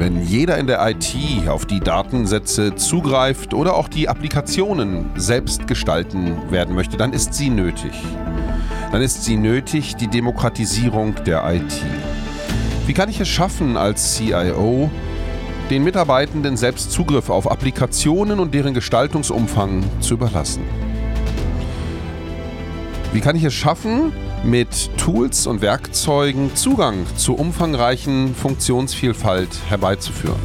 Wenn jeder in der IT auf die Datensätze zugreift oder auch die Applikationen selbst gestalten werden möchte, dann ist sie nötig. Dann ist sie nötig, die Demokratisierung der IT. Wie kann ich es schaffen, als CIO den Mitarbeitenden selbst Zugriff auf Applikationen und deren Gestaltungsumfang zu überlassen? Wie kann ich es schaffen, mit Tools und Werkzeugen Zugang zur umfangreichen Funktionsvielfalt herbeizuführen.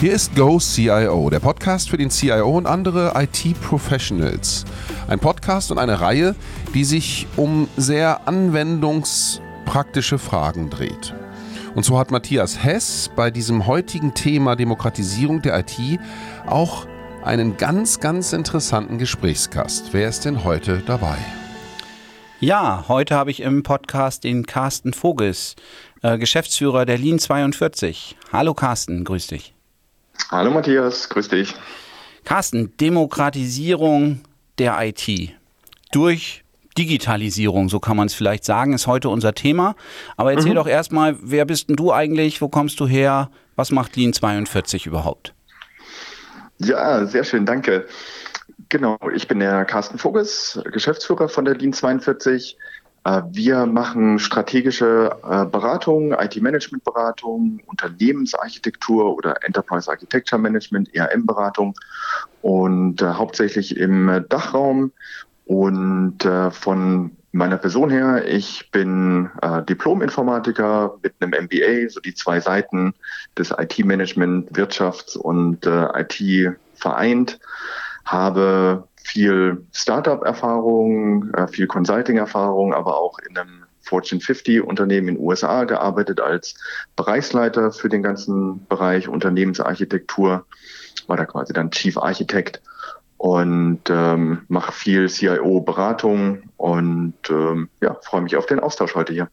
Hier ist Go CIO, der Podcast für den CIO und andere IT-Professionals. Ein Podcast und eine Reihe, die sich um sehr anwendungspraktische Fragen dreht. Und so hat Matthias Hess bei diesem heutigen Thema Demokratisierung der IT auch einen ganz, ganz interessanten Gesprächskast. Wer ist denn heute dabei? Ja, heute habe ich im Podcast den Carsten Vogels, äh, Geschäftsführer der Lean 42. Hallo Carsten, grüß dich. Hallo Matthias, grüß dich. Carsten, Demokratisierung der IT durch Digitalisierung, so kann man es vielleicht sagen, ist heute unser Thema. Aber erzähl mhm. doch erstmal, wer bist denn du eigentlich? Wo kommst du her? Was macht Lean 42 überhaupt? Ja, sehr schön, danke. Genau, ich bin der Carsten Voges, Geschäftsführer von der Lean 42. Äh, wir machen strategische äh, Beratung, IT-Management-Beratung, Unternehmensarchitektur oder Enterprise Architecture Management, ERM-Beratung und äh, hauptsächlich im Dachraum. Und von meiner Person her, ich bin Diplom-Informatiker mit einem MBA, so die zwei Seiten des IT-Management, Wirtschafts- und IT vereint, habe viel Startup-Erfahrung, äh, viel Consulting-Erfahrung, aber auch in einem Fortune 50 Unternehmen in den USA gearbeitet als Bereichsleiter für den ganzen Bereich Unternehmensarchitektur, war da quasi dann Chief Architect und ähm, mache viel CIO-Beratung und ähm, ja, freue mich auf den Austausch heute hier.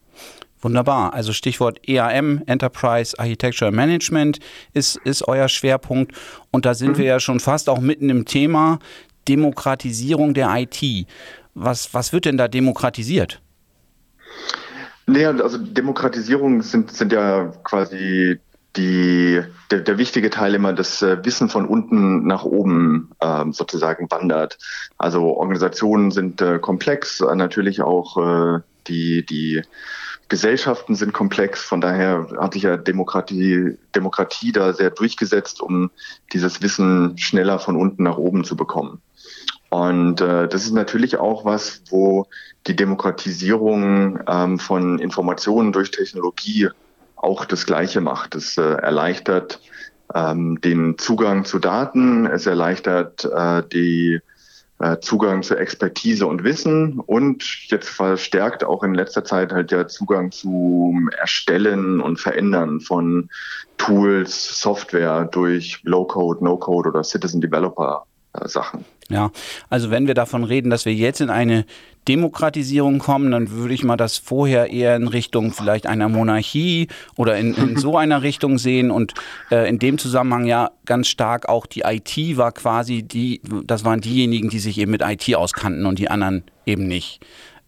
Wunderbar. Also Stichwort EAM, Enterprise Architecture Management, ist, ist euer Schwerpunkt. Und da sind mhm. wir ja schon fast auch mitten im Thema Demokratisierung der IT. Was, was wird denn da demokratisiert? Naja, also Demokratisierung sind, sind ja quasi die, der, der wichtige Teil immer das äh, Wissen von unten nach oben ähm, sozusagen wandert. Also Organisationen sind äh, komplex, äh, natürlich auch äh, die, die Gesellschaften sind komplex, von daher hat sich ja Demokratie, Demokratie da sehr durchgesetzt, um dieses Wissen schneller von unten nach oben zu bekommen. Und äh, das ist natürlich auch was, wo die Demokratisierung ähm, von Informationen durch Technologie auch das Gleiche macht. Es äh, erleichtert ähm, den Zugang zu Daten, es erleichtert äh, die äh, Zugang zu Expertise und Wissen. Und jetzt verstärkt auch in letzter Zeit halt der Zugang zum Erstellen und Verändern von Tools, Software durch Low-Code, No-Code oder Citizen Developer Sachen. Ja, also wenn wir davon reden, dass wir jetzt in eine Demokratisierung kommen, dann würde ich mal das vorher eher in Richtung vielleicht einer Monarchie oder in, in so einer Richtung sehen und äh, in dem Zusammenhang ja ganz stark auch die IT war quasi die, das waren diejenigen, die sich eben mit IT auskannten und die anderen eben nicht.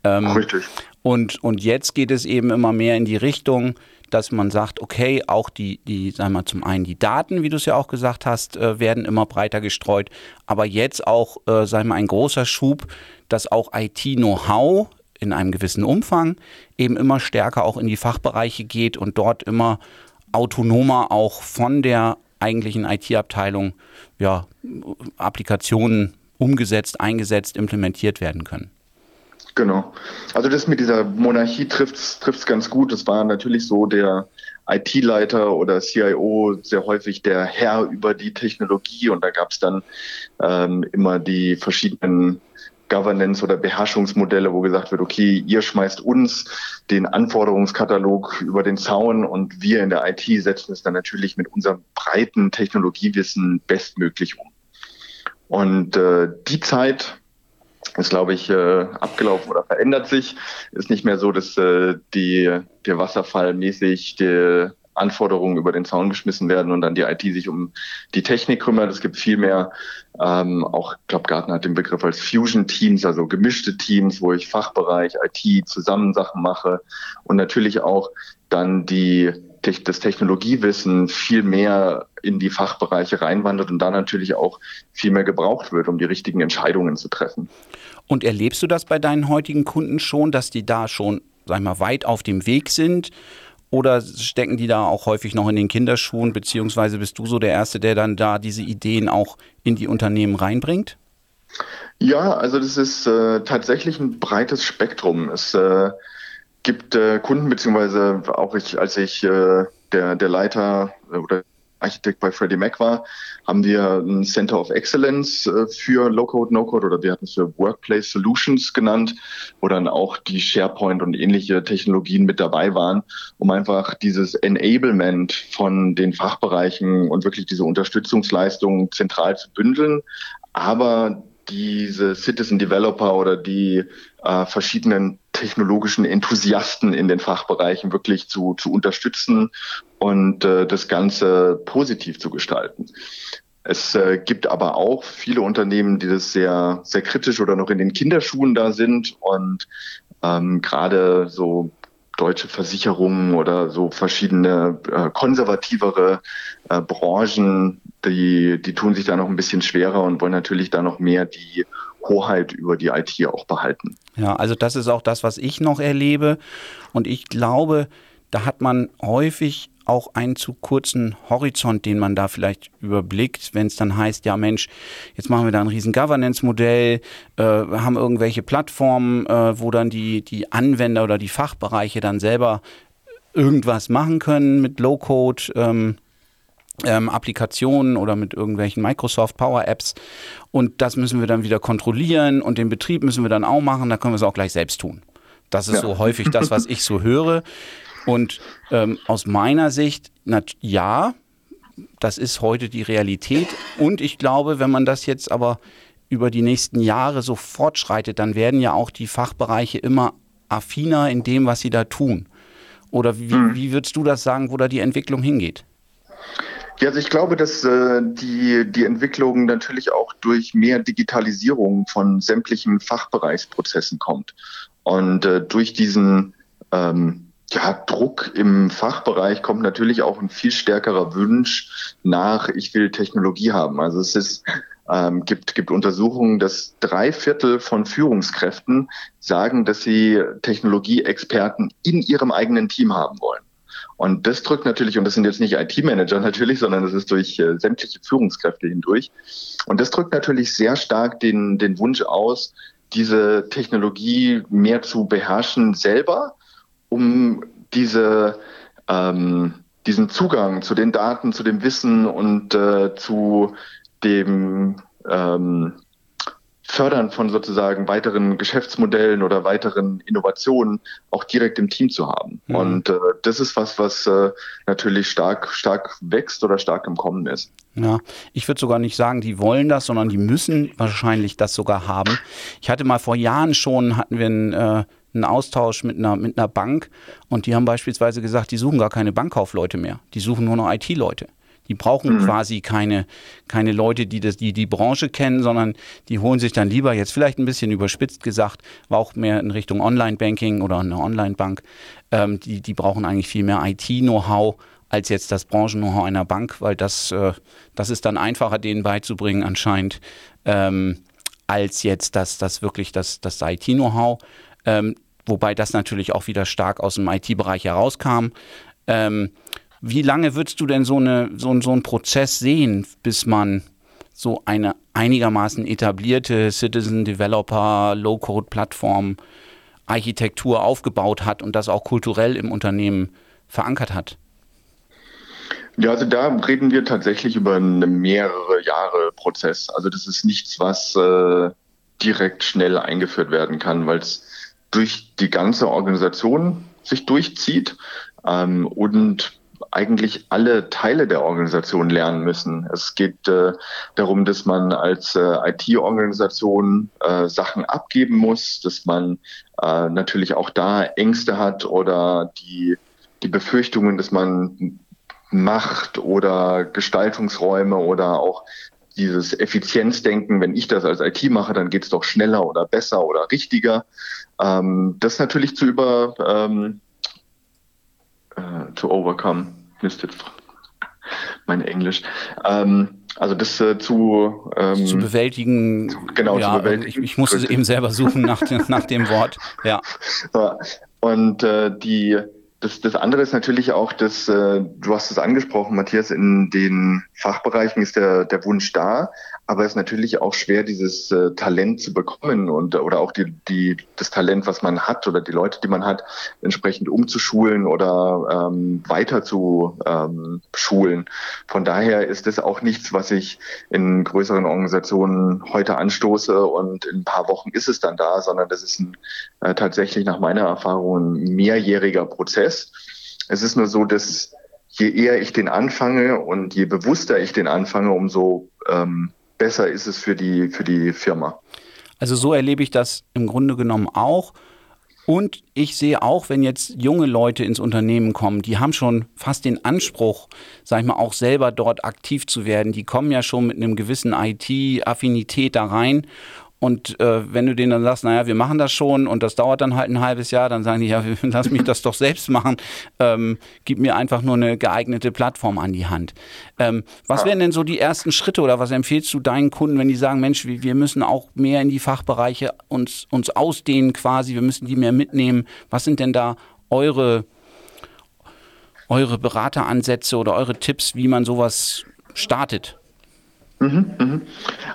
Ähm, Richtig. Und, und jetzt geht es eben immer mehr in die Richtung, dass man sagt, okay, auch die, die, sagen wir zum einen die Daten, wie du es ja auch gesagt hast, äh, werden immer breiter gestreut, aber jetzt auch, äh, sagen wir, ein großer Schub, dass auch IT-Know-how in einem gewissen Umfang eben immer stärker auch in die Fachbereiche geht und dort immer autonomer auch von der eigentlichen IT-Abteilung ja, Applikationen umgesetzt, eingesetzt, implementiert werden können. Genau. Also das mit dieser Monarchie trifft es ganz gut. Das war natürlich so der IT-Leiter oder CIO sehr häufig der Herr über die Technologie und da gab es dann ähm, immer die verschiedenen Governance oder Beherrschungsmodelle, wo gesagt wird, okay, ihr schmeißt uns den Anforderungskatalog über den Zaun und wir in der IT setzen es dann natürlich mit unserem breiten Technologiewissen bestmöglich um. Und äh, die Zeit ist, glaube ich, äh, abgelaufen oder verändert sich. Ist nicht mehr so, dass äh, die, der Wasserfall mäßig die Anforderungen über den Zaun geschmissen werden und dann die IT sich um die Technik kümmert. Es gibt viel mehr, ähm, auch, ich glaube, Gartner hat den Begriff als Fusion Teams, also gemischte Teams, wo ich Fachbereich, IT zusammen Sachen mache und natürlich auch dann die das Technologiewissen viel mehr in die Fachbereiche reinwandert und da natürlich auch viel mehr gebraucht wird, um die richtigen Entscheidungen zu treffen. Und erlebst du das bei deinen heutigen Kunden schon, dass die da schon, sag ich mal, weit auf dem Weg sind? Oder stecken die da auch häufig noch in den Kinderschuhen, beziehungsweise bist du so der Erste, der dann da diese Ideen auch in die Unternehmen reinbringt? Ja, also das ist äh, tatsächlich ein breites Spektrum. Es äh, gibt äh, Kunden, beziehungsweise auch ich, als ich äh, der, der Leiter äh, oder Architekt bei Freddie Mac war, haben wir ein Center of Excellence äh, für Low-Code, No-Code oder wir hatten es für Workplace Solutions genannt, wo dann auch die SharePoint und ähnliche Technologien mit dabei waren, um einfach dieses Enablement von den Fachbereichen und wirklich diese Unterstützungsleistungen zentral zu bündeln, aber diese Citizen Developer oder die äh, verschiedenen technologischen Enthusiasten in den Fachbereichen wirklich zu, zu unterstützen und äh, das Ganze positiv zu gestalten. Es äh, gibt aber auch viele Unternehmen, die das sehr, sehr kritisch oder noch in den Kinderschuhen da sind und ähm, gerade so deutsche Versicherungen oder so verschiedene äh, konservativere äh, Branchen, die, die tun sich da noch ein bisschen schwerer und wollen natürlich da noch mehr die Hoheit über die IT auch behalten. Ja, also das ist auch das, was ich noch erlebe. Und ich glaube, da hat man häufig auch einen zu kurzen Horizont, den man da vielleicht überblickt, wenn es dann heißt, ja Mensch, jetzt machen wir da ein riesen Governance-Modell, äh, haben irgendwelche Plattformen, äh, wo dann die, die Anwender oder die Fachbereiche dann selber irgendwas machen können mit Low-Code. Ähm, ähm, Applikationen oder mit irgendwelchen Microsoft Power Apps. Und das müssen wir dann wieder kontrollieren und den Betrieb müssen wir dann auch machen. Da können wir es auch gleich selbst tun. Das ist ja. so häufig das, was ich so höre. Und ähm, aus meiner Sicht, na, ja, das ist heute die Realität. Und ich glaube, wenn man das jetzt aber über die nächsten Jahre so fortschreitet, dann werden ja auch die Fachbereiche immer affiner in dem, was sie da tun. Oder wie, hm. wie würdest du das sagen, wo da die Entwicklung hingeht? Ja, also ich glaube, dass äh, die, die Entwicklung natürlich auch durch mehr Digitalisierung von sämtlichen Fachbereichsprozessen kommt. Und äh, durch diesen ähm, ja, Druck im Fachbereich kommt natürlich auch ein viel stärkerer Wunsch nach, ich will Technologie haben. Also es ist, ähm, gibt, gibt Untersuchungen, dass drei Viertel von Führungskräften sagen, dass sie Technologieexperten in ihrem eigenen Team haben wollen. Und das drückt natürlich, und das sind jetzt nicht IT-Manager natürlich, sondern das ist durch äh, sämtliche Führungskräfte hindurch. Und das drückt natürlich sehr stark den, den Wunsch aus, diese Technologie mehr zu beherrschen selber, um diese, ähm, diesen Zugang zu den Daten, zu dem Wissen und äh, zu dem ähm, Fördern von sozusagen weiteren Geschäftsmodellen oder weiteren Innovationen auch direkt im Team zu haben. Mhm. Und äh, das ist was, was äh, natürlich stark, stark wächst oder stark im Kommen ist. Ja, ich würde sogar nicht sagen, die wollen das, sondern die müssen wahrscheinlich das sogar haben. Ich hatte mal vor Jahren schon, hatten wir einen, äh, einen Austausch mit einer, mit einer Bank und die haben beispielsweise gesagt, die suchen gar keine Bankkaufleute mehr, die suchen nur noch IT-Leute. Die brauchen mhm. quasi keine, keine Leute, die, das, die die Branche kennen, sondern die holen sich dann lieber, jetzt vielleicht ein bisschen überspitzt gesagt, war auch mehr in Richtung Online-Banking oder eine Online-Bank, ähm, die, die brauchen eigentlich viel mehr IT-Know-how als jetzt das Branchen-Know-how einer Bank, weil das, äh, das ist dann einfacher, denen beizubringen anscheinend, ähm, als jetzt das, das wirklich das, das IT-Know-how. Ähm, wobei das natürlich auch wieder stark aus dem IT-Bereich herauskam. Ähm, wie lange würdest du denn so, eine, so, so einen Prozess sehen, bis man so eine einigermaßen etablierte Citizen Developer Low-Code Plattform Architektur aufgebaut hat und das auch kulturell im Unternehmen verankert hat? Ja, also da reden wir tatsächlich über einen mehrere Jahre Prozess. Also das ist nichts, was äh, direkt schnell eingeführt werden kann, weil es durch die ganze Organisation sich durchzieht ähm, und eigentlich alle Teile der Organisation lernen müssen. Es geht äh, darum, dass man als äh, IT-Organisation äh, Sachen abgeben muss, dass man äh, natürlich auch da Ängste hat oder die, die Befürchtungen, dass man Macht oder Gestaltungsräume oder auch dieses Effizienzdenken, wenn ich das als IT mache, dann geht es doch schneller oder besser oder richtiger. Ähm, das natürlich zu über, ähm, äh, uh, to overcome. Müsste jetzt mein Englisch. Ähm, also das äh, zu, ähm, zu bewältigen. Zu, genau, ja, zu bewältigen. Ich, ich musste es eben selber suchen nach, nach dem Wort. Ja. Und äh, die das, das andere ist natürlich auch, dass äh, du hast es angesprochen, Matthias, in den Fachbereichen ist der, der Wunsch da, aber es ist natürlich auch schwer, dieses äh, Talent zu bekommen und oder auch die, die, das Talent, was man hat oder die Leute, die man hat, entsprechend umzuschulen oder ähm, weiter zu ähm, schulen. Von daher ist es auch nichts, was ich in größeren Organisationen heute anstoße und in ein paar Wochen ist es dann da, sondern das ist ein, äh, tatsächlich nach meiner Erfahrung ein mehrjähriger Prozess. Es ist nur so, dass je eher ich den anfange und je bewusster ich den anfange, umso ähm, besser ist es für die, für die Firma. Also so erlebe ich das im Grunde genommen auch. Und ich sehe auch, wenn jetzt junge Leute ins Unternehmen kommen, die haben schon fast den Anspruch, sag ich mal, auch selber dort aktiv zu werden. Die kommen ja schon mit einem gewissen IT-Affinität da rein und äh, wenn du denen dann sagst, naja, wir machen das schon und das dauert dann halt ein halbes Jahr, dann sagen die, ja, lass mich das doch selbst machen. Ähm, gib mir einfach nur eine geeignete Plattform an die Hand. Ähm, was wären denn so die ersten Schritte oder was empfiehlst du deinen Kunden, wenn die sagen, Mensch, wir müssen auch mehr in die Fachbereiche uns, uns ausdehnen quasi, wir müssen die mehr mitnehmen. Was sind denn da eure, eure Berateransätze oder eure Tipps, wie man sowas startet? Mhm, mhm.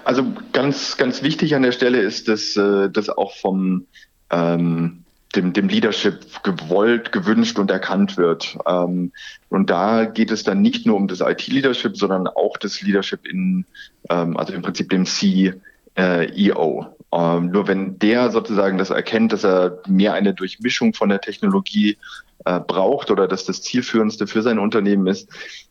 Also ganz, ganz wichtig an der Stelle ist, dass äh, das auch vom ähm, dem, dem Leadership gewollt, gewünscht und erkannt wird. Ähm, und da geht es dann nicht nur um das IT-Leadership, sondern auch das Leadership in, ähm, also im Prinzip dem CEO. Ähm, nur wenn der sozusagen das erkennt, dass er mehr eine Durchmischung von der Technologie äh, braucht oder dass das zielführendste für sein Unternehmen ist,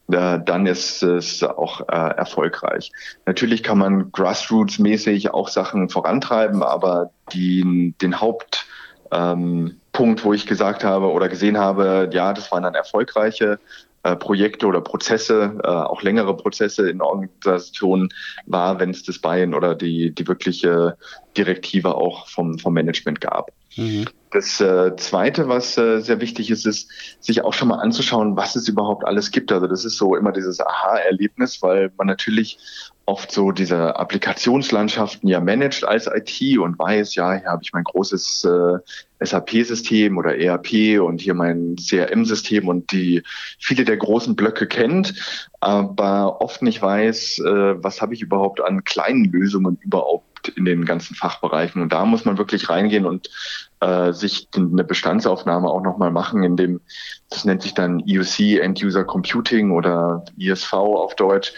äh, dann ist es auch äh, erfolgreich. Natürlich kann man grassroots-mäßig auch Sachen vorantreiben, aber die, den Haupt ähm, Punkt, wo ich gesagt habe oder gesehen habe, ja, das waren dann erfolgreiche äh, Projekte oder Prozesse, äh, auch längere Prozesse in Organisationen war, wenn es das Buy-in oder die, die wirkliche Direktive auch vom, vom Management gab. Mhm. Das äh, Zweite, was äh, sehr wichtig ist, ist, sich auch schon mal anzuschauen, was es überhaupt alles gibt. Also das ist so immer dieses Aha-Erlebnis, weil man natürlich oft so diese Applikationslandschaften ja managt als IT und weiß, ja, hier habe ich mein großes äh, SAP-System oder ERP und hier mein CRM-System und die viele der großen Blöcke kennt, aber oft nicht weiß, was habe ich überhaupt an kleinen Lösungen überhaupt in den ganzen Fachbereichen. Und da muss man wirklich reingehen und äh, sich eine Bestandsaufnahme auch nochmal machen, in dem, das nennt sich dann EUC, End-User Computing oder ISV auf Deutsch,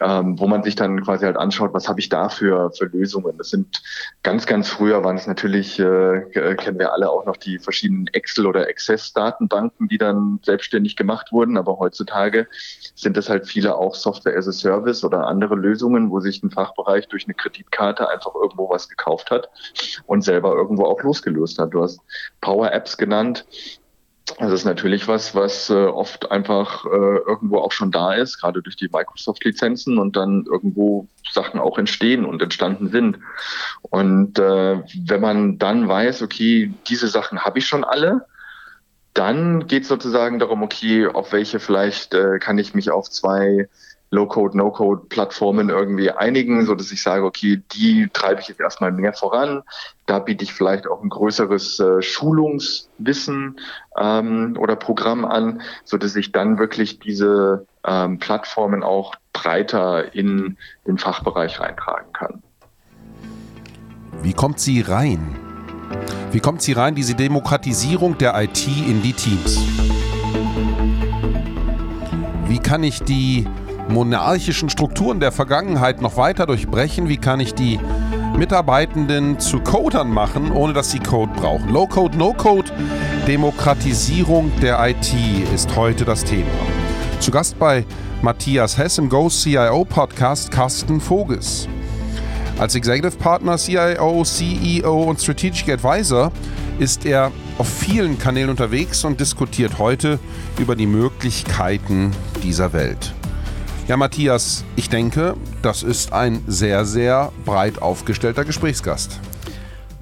ähm, wo man sich dann quasi halt anschaut, was habe ich da für, für Lösungen. Das sind ganz, ganz früher waren es natürlich, äh, kennen wir alle auch noch die verschiedenen Excel- oder Access-Datenbanken, die dann selbstständig gemacht wurden, aber heutzutage sind das halt viele auch Software as a Service oder andere Lösungen, wo sich ein Fachbereich durch eine Kreditkarte einfach irgendwo was gekauft hat und selber irgendwo auch losgelöst hat. Du hast Power Apps genannt. Das ist natürlich was, was äh, oft einfach äh, irgendwo auch schon da ist, gerade durch die Microsoft-Lizenzen und dann irgendwo Sachen auch entstehen und entstanden sind. Und äh, wenn man dann weiß, okay, diese Sachen habe ich schon alle, dann geht es sozusagen darum, okay, auf welche vielleicht äh, kann ich mich auf zwei Low-Code, No-Code-Plattformen irgendwie einigen, so dass ich sage, okay, die treibe ich jetzt erstmal mehr voran. Da biete ich vielleicht auch ein größeres äh, Schulungswissen ähm, oder Programm an, so dass ich dann wirklich diese ähm, Plattformen auch breiter in den Fachbereich reintragen kann. Wie kommt sie rein? Wie kommt sie rein, diese Demokratisierung der IT in die Teams? Wie kann ich die monarchischen Strukturen der Vergangenheit noch weiter durchbrechen? Wie kann ich die Mitarbeitenden zu Codern machen, ohne dass sie Code brauchen? Low-Code, No-Code, Demokratisierung der IT ist heute das Thema. Zu Gast bei Matthias Hess im Go CIO Podcast Carsten Voges. Als Executive Partner, CIO, CEO und Strategic Advisor ist er auf vielen Kanälen unterwegs und diskutiert heute über die Möglichkeiten dieser Welt. Ja, Matthias, ich denke, das ist ein sehr, sehr breit aufgestellter Gesprächsgast.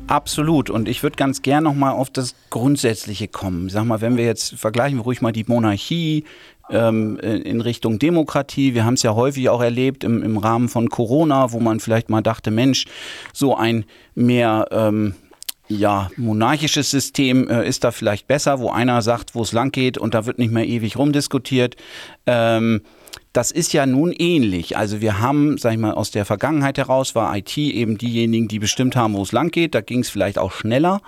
Absolut. Und ich würde ganz gern nochmal auf das Grundsätzliche kommen. Sag mal, wenn wir jetzt vergleichen wir ruhig mal die Monarchie ähm, in Richtung Demokratie. Wir haben es ja häufig auch erlebt im, im Rahmen von Corona, wo man vielleicht mal dachte, Mensch, so ein mehr ähm, ja, monarchisches System äh, ist da vielleicht besser, wo einer sagt, wo es lang geht und da wird nicht mehr ewig rumdiskutiert. Ähm, das ist ja nun ähnlich. Also wir haben, sag ich mal, aus der Vergangenheit heraus war IT eben diejenigen, die bestimmt haben, wo es lang geht. Da ging es vielleicht auch schneller.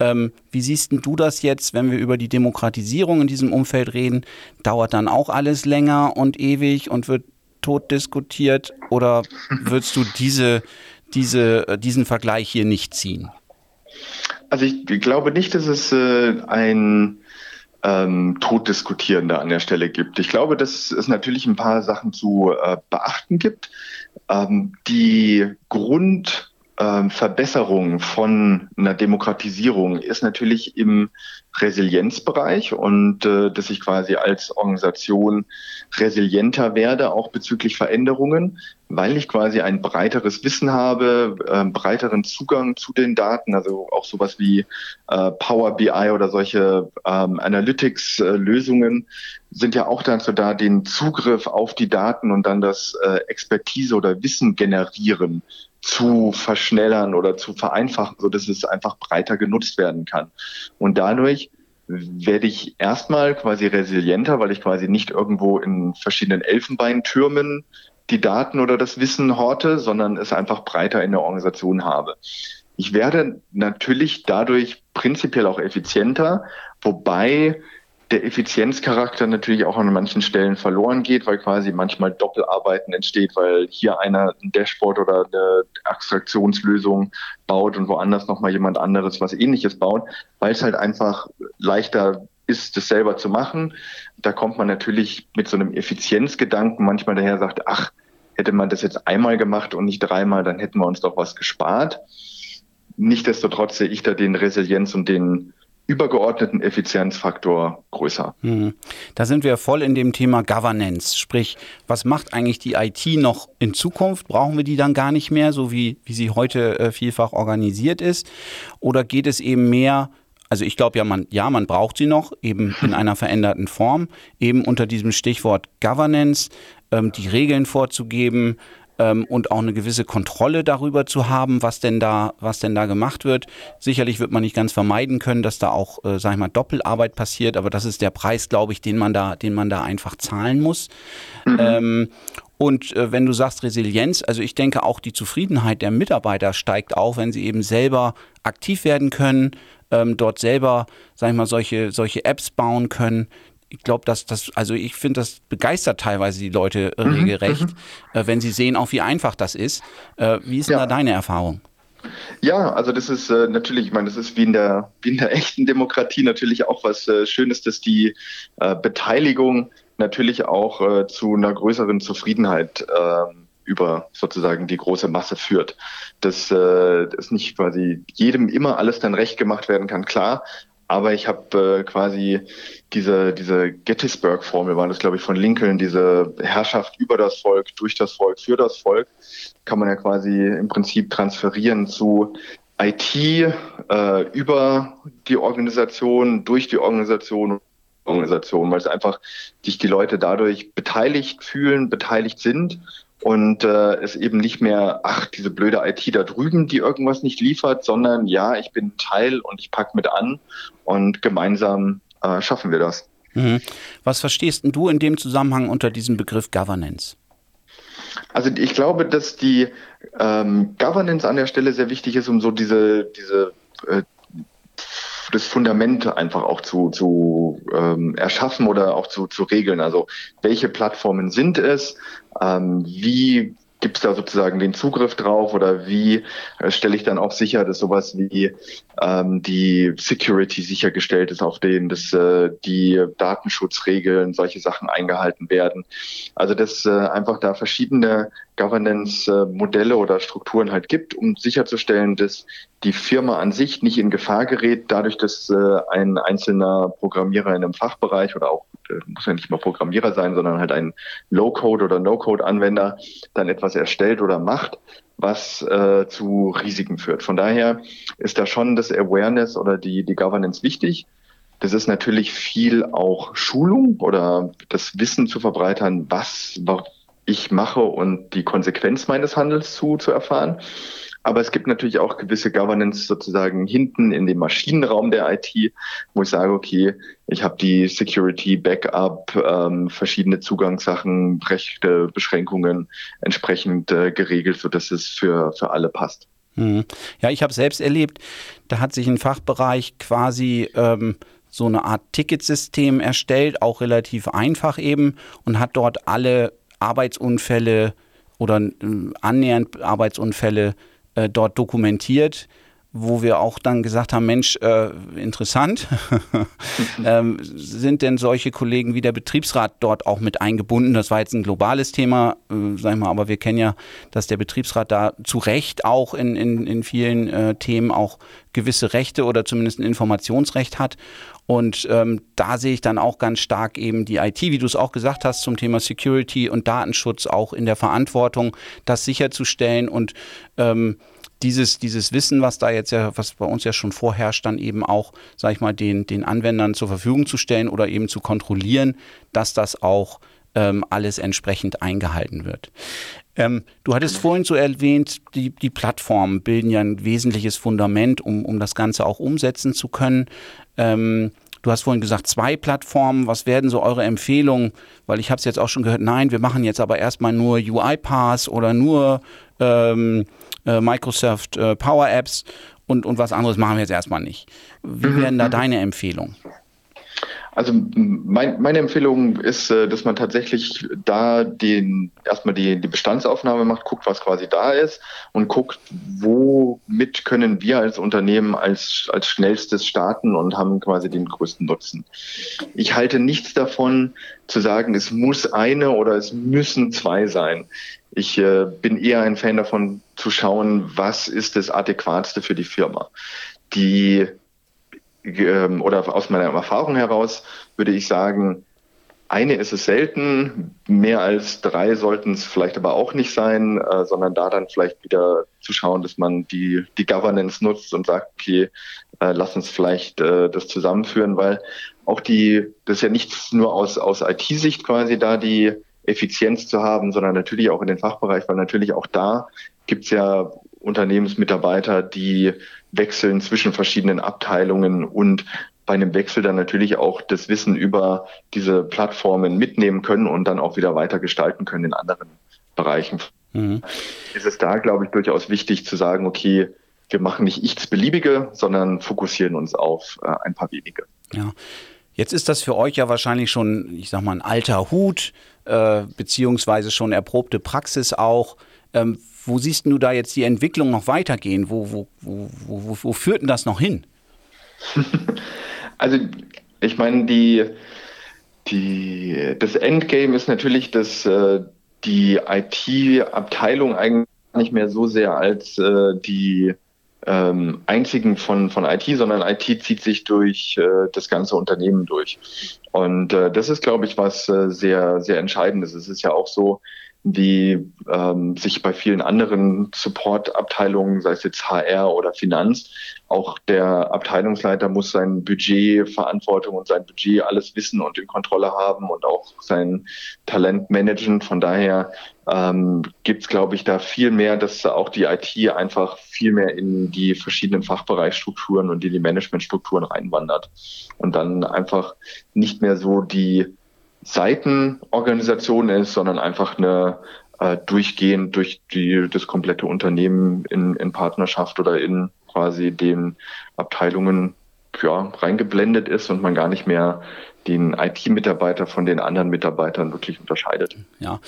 Ähm, wie siehst du das jetzt, wenn wir über die Demokratisierung in diesem Umfeld reden? Dauert dann auch alles länger und ewig und wird tot diskutiert? Oder würdest du diese, diese, äh, diesen Vergleich hier nicht ziehen? Also ich glaube nicht, dass es äh, ein ähm, Totdiskutierende an der Stelle gibt. Ich glaube, dass es natürlich ein paar Sachen zu äh, beachten gibt. Ähm, die Grund ähm, Verbesserung von einer Demokratisierung ist natürlich im Resilienzbereich und äh, dass ich quasi als Organisation resilienter werde, auch bezüglich Veränderungen, weil ich quasi ein breiteres Wissen habe, äh, breiteren Zugang zu den Daten, also auch sowas wie äh, Power BI oder solche ähm, Analytics-Lösungen sind ja auch dazu da, den Zugriff auf die Daten und dann das äh, Expertise oder Wissen generieren zu verschnellern oder zu vereinfachen, so dass es einfach breiter genutzt werden kann. Und dadurch werde ich erstmal quasi resilienter, weil ich quasi nicht irgendwo in verschiedenen Elfenbeintürmen die Daten oder das Wissen horte, sondern es einfach breiter in der Organisation habe. Ich werde natürlich dadurch prinzipiell auch effizienter, wobei der Effizienzcharakter natürlich auch an manchen Stellen verloren geht, weil quasi manchmal Doppelarbeiten entsteht, weil hier einer ein Dashboard oder eine Abstraktionslösung baut und woanders nochmal jemand anderes was ähnliches baut, weil es halt einfach leichter ist, das selber zu machen. Da kommt man natürlich mit so einem Effizienzgedanken manchmal daher, sagt, ach, hätte man das jetzt einmal gemacht und nicht dreimal, dann hätten wir uns doch was gespart. Nichtsdestotrotz sehe ich da den Resilienz und den übergeordneten Effizienzfaktor größer. Mhm. Da sind wir voll in dem Thema Governance. Sprich, was macht eigentlich die IT noch in Zukunft? Brauchen wir die dann gar nicht mehr, so wie, wie sie heute äh, vielfach organisiert ist? Oder geht es eben mehr also ich glaube ja, man, ja, man braucht sie noch, eben in einer veränderten Form, eben unter diesem Stichwort Governance, ähm, die Regeln vorzugeben, ähm, und auch eine gewisse Kontrolle darüber zu haben, was denn da, was denn da gemacht wird. Sicherlich wird man nicht ganz vermeiden können, dass da auch, äh, sag ich mal, Doppelarbeit passiert, aber das ist der Preis, glaube ich, den man da, den man da einfach zahlen muss. Mhm. Ähm, und äh, wenn du sagst Resilienz, also ich denke auch die Zufriedenheit der Mitarbeiter steigt auch, wenn sie eben selber aktiv werden können, ähm, dort selber, sag ich mal, solche, solche Apps bauen können, ich glaube, dass das, also ich finde, das begeistert teilweise die Leute äh, mhm, regelrecht, mhm, äh, wenn sie sehen, auch wie einfach das ist. Äh, wie ist ja. denn da deine Erfahrung? Ja, also das ist äh, natürlich, ich meine, das ist wie in der, wie in der echten Demokratie natürlich auch was äh, Schönes, dass die äh, Beteiligung natürlich auch äh, zu einer größeren Zufriedenheit äh, über sozusagen die große Masse führt. Dass, äh, dass nicht quasi jedem immer alles dann recht gemacht werden kann, klar, aber ich habe äh, quasi diese, diese Gettysburg-Formel, war das, glaube ich, von Lincoln, diese Herrschaft über das Volk, durch das Volk, für das Volk, kann man ja quasi im Prinzip transferieren zu IT äh, über die Organisation, durch die Organisation, Organisation, weil es einfach sich die Leute dadurch beteiligt fühlen, beteiligt sind und äh, es eben nicht mehr, ach, diese blöde IT da drüben, die irgendwas nicht liefert, sondern ja, ich bin Teil und ich packe mit an und gemeinsam äh, schaffen wir das. Mhm. Was verstehst du in dem Zusammenhang unter diesem Begriff Governance? Also ich glaube, dass die ähm, Governance an der Stelle sehr wichtig ist, um so diese, diese äh, das Fundament einfach auch zu, zu ähm, erschaffen oder auch zu, zu regeln. Also welche Plattformen sind es? Ähm, wie gibt es da sozusagen den Zugriff drauf oder wie äh, stelle ich dann auch sicher, dass sowas wie ähm, die Security sichergestellt ist, auf denen dass äh, die Datenschutzregeln, solche Sachen eingehalten werden. Also dass äh, einfach da verschiedene Governance-Modelle oder Strukturen halt gibt, um sicherzustellen, dass die Firma an sich nicht in Gefahr gerät, dadurch, dass äh, ein einzelner Programmierer in einem Fachbereich oder auch muss ja nicht mal Programmierer sein, sondern halt ein Low-Code oder No-Code-Anwender dann etwas erstellt oder macht, was äh, zu Risiken führt. Von daher ist da schon das Awareness oder die, die Governance wichtig. Das ist natürlich viel auch Schulung oder das Wissen zu verbreitern, was ich mache und die Konsequenz meines Handels zu, zu erfahren. Aber es gibt natürlich auch gewisse Governance sozusagen hinten in dem Maschinenraum der IT, wo ich sage, okay, ich habe die Security, Backup, ähm, verschiedene Zugangssachen, Rechte, Beschränkungen entsprechend äh, geregelt, sodass es für, für alle passt. Hm. Ja, ich habe selbst erlebt, da hat sich ein Fachbereich quasi ähm, so eine Art Ticketsystem erstellt, auch relativ einfach eben, und hat dort alle Arbeitsunfälle oder äh, annähernd Arbeitsunfälle dort dokumentiert, wo wir auch dann gesagt haben, Mensch, äh, interessant, ähm, sind denn solche Kollegen wie der Betriebsrat dort auch mit eingebunden? Das war jetzt ein globales Thema, äh, sag ich mal, aber wir kennen ja, dass der Betriebsrat da zu Recht auch in, in, in vielen äh, Themen auch gewisse Rechte oder zumindest ein Informationsrecht hat. Und ähm, da sehe ich dann auch ganz stark eben die IT, wie du es auch gesagt hast, zum Thema Security und Datenschutz auch in der Verantwortung, das sicherzustellen und ähm, dieses, dieses Wissen, was da jetzt ja, was bei uns ja schon vorherrscht, dann eben auch, sag ich mal, den, den Anwendern zur Verfügung zu stellen oder eben zu kontrollieren, dass das auch ähm, alles entsprechend eingehalten wird. Ähm, du hattest vorhin so erwähnt, die, die Plattformen bilden ja ein wesentliches Fundament, um, um das Ganze auch umsetzen zu können. Ähm, du hast vorhin gesagt, zwei Plattformen. Was werden so eure Empfehlungen? Weil ich habe es jetzt auch schon gehört, nein, wir machen jetzt aber erstmal nur UiPath oder nur ähm, äh, Microsoft äh, Power Apps und, und was anderes machen wir jetzt erstmal nicht. Wie mhm, werden da deine Empfehlungen? Also mein, meine Empfehlung ist, äh, dass man tatsächlich da den erstmal die, die Bestandsaufnahme macht, guckt, was quasi da ist und guckt, womit können wir als Unternehmen als, als schnellstes starten und haben quasi den größten Nutzen. Ich halte nichts davon zu sagen, es muss eine oder es müssen zwei sein. Ich äh, bin eher ein Fan davon zu schauen, was ist das Adäquatste für die Firma. Die ähm, oder aus meiner Erfahrung heraus würde ich sagen, eine ist es selten, mehr als drei sollten es vielleicht aber auch nicht sein, äh, sondern da dann vielleicht wieder zu schauen, dass man die, die Governance nutzt und sagt, okay, äh, lass uns vielleicht äh, das zusammenführen, weil auch die, das ist ja nicht nur aus, aus IT-Sicht quasi da die Effizienz zu haben, sondern natürlich auch in den Fachbereich, weil natürlich auch da gibt es ja Unternehmensmitarbeiter, die wechseln zwischen verschiedenen Abteilungen und bei einem Wechsel dann natürlich auch das Wissen über diese Plattformen mitnehmen können und dann auch wieder weiter gestalten können in anderen Bereichen. Mhm. Ist es da, glaube ich, durchaus wichtig zu sagen, okay, wir machen nicht x beliebige, sondern fokussieren uns auf äh, ein paar wenige. Ja. Jetzt ist das für euch ja wahrscheinlich schon, ich sag mal, ein alter Hut, äh, beziehungsweise schon erprobte Praxis auch. Ähm, wo siehst du da jetzt die Entwicklung noch weitergehen? Wo, wo, wo, wo, wo führt denn das noch hin? Also ich meine, die, die, das Endgame ist natürlich, dass äh, die IT-Abteilung eigentlich nicht mehr so sehr als äh, die ähm, einzigen von, von IT, sondern IT zieht sich durch äh, das ganze Unternehmen durch. Und äh, das ist, glaube ich, was äh, sehr, sehr Entscheidendes. Es ist ja auch so, wie ähm, sich bei vielen anderen Supportabteilungen, sei es jetzt HR oder Finanz, auch der Abteilungsleiter muss sein Budget, Verantwortung und sein Budget alles wissen und in Kontrolle haben und auch sein Talent managen. Von daher ähm, gibt es, glaube ich, da viel mehr, dass auch die IT einfach viel mehr in die verschiedenen Fachbereichsstrukturen und in die Managementstrukturen reinwandert und dann einfach nicht mehr so die Seitenorganisation ist, sondern einfach eine äh, durchgehend durch die, das komplette Unternehmen in, in Partnerschaft oder in quasi den Abteilungen ja, reingeblendet ist und man gar nicht mehr den IT-Mitarbeiter von den anderen Mitarbeitern wirklich unterscheidet. Ja.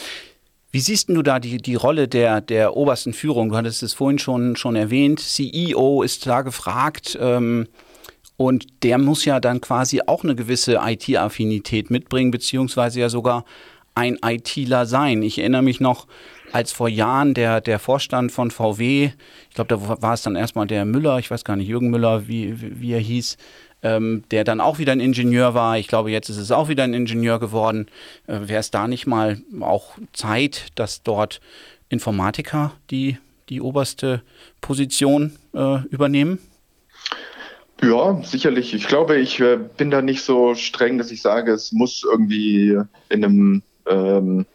Wie siehst du da die, die Rolle der, der obersten Führung? Du hattest es vorhin schon, schon erwähnt. CEO ist da gefragt. Ähm, und der muss ja dann quasi auch eine gewisse IT-Affinität mitbringen, beziehungsweise ja sogar ein ITler sein? Ich erinnere mich noch, als vor Jahren der, der Vorstand von VW, ich glaube, da war es dann erstmal der Müller, ich weiß gar nicht, Jürgen Müller, wie, wie er hieß, ähm, der dann auch wieder ein Ingenieur war. Ich glaube, jetzt ist es auch wieder ein Ingenieur geworden. Äh, Wäre es da nicht mal auch Zeit, dass dort Informatiker die, die oberste Position äh, übernehmen? Ja, sicherlich. Ich glaube, ich äh, bin da nicht so streng, dass ich sage, es muss irgendwie in einem ähm,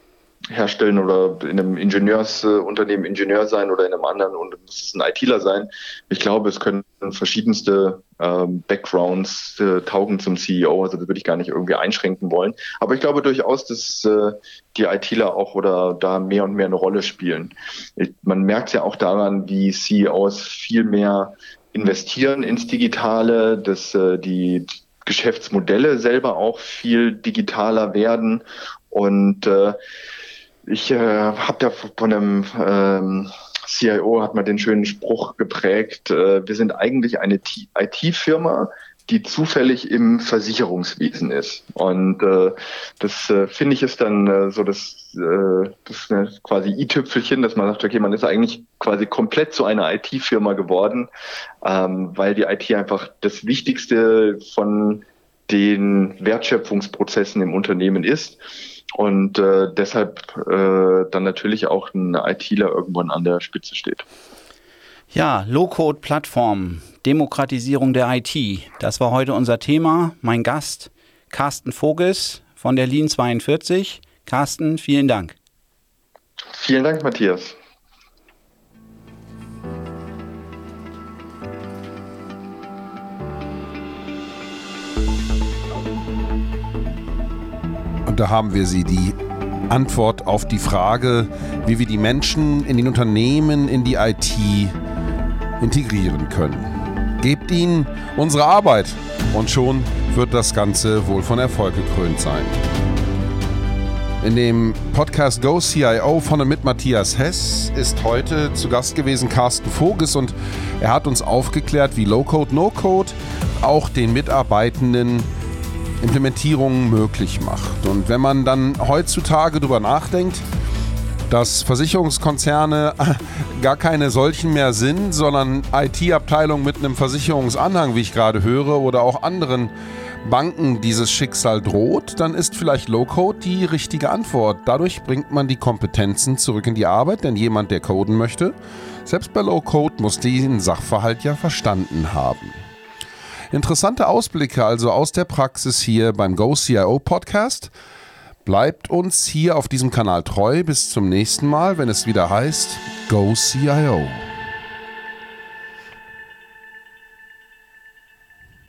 herstellen oder in einem Ingenieursunternehmen Ingenieur sein oder in einem anderen und muss es ein ITler sein. Ich glaube, es können verschiedenste ähm, Backgrounds äh, taugen zum CEO, also das würde ich gar nicht irgendwie einschränken wollen. Aber ich glaube durchaus, dass äh, die ITler auch oder da mehr und mehr eine Rolle spielen. Ich, man merkt ja auch daran, wie CEOs viel mehr investieren ins Digitale, dass äh, die Geschäftsmodelle selber auch viel digitaler werden. Und äh, ich äh, habe da von einem ähm, CIO hat man den schönen Spruch geprägt, äh, wir sind eigentlich eine IT-Firma, die zufällig im Versicherungswesen ist. Und äh, das äh, finde ich ist dann äh, so das, äh, das ne, quasi i-Tüpfelchen, dass man sagt, okay, man ist eigentlich quasi komplett zu einer IT-Firma geworden, ähm, weil die IT einfach das Wichtigste von den Wertschöpfungsprozessen im Unternehmen ist. Und äh, deshalb äh, dann natürlich auch ein ITler irgendwann an der Spitze steht. Ja, Low-Code-Plattform, Demokratisierung der IT. Das war heute unser Thema. Mein Gast Carsten Voges von der Lean 42. Carsten, vielen Dank. Vielen Dank, Matthias. Und da haben wir sie, die Antwort auf die Frage, wie wir die Menschen in den Unternehmen, in die IT integrieren können. Gebt ihnen unsere Arbeit und schon wird das Ganze wohl von Erfolg gekrönt sein. In dem Podcast Go CIO von und mit Matthias Hess ist heute zu Gast gewesen Carsten Voges und er hat uns aufgeklärt, wie Low-Code, No-Code auch den Mitarbeitenden Implementierungen möglich macht. Und wenn man dann heutzutage darüber nachdenkt, dass Versicherungskonzerne gar keine solchen mehr sind, sondern IT-Abteilungen mit einem Versicherungsanhang, wie ich gerade höre, oder auch anderen Banken dieses Schicksal droht, dann ist vielleicht Low-Code die richtige Antwort. Dadurch bringt man die Kompetenzen zurück in die Arbeit, denn jemand, der coden möchte, selbst bei Low-Code muss diesen Sachverhalt ja verstanden haben. Interessante Ausblicke also aus der Praxis hier beim GoCIO Podcast. Bleibt uns hier auf diesem Kanal treu. Bis zum nächsten Mal, wenn es wieder heißt GoCIO.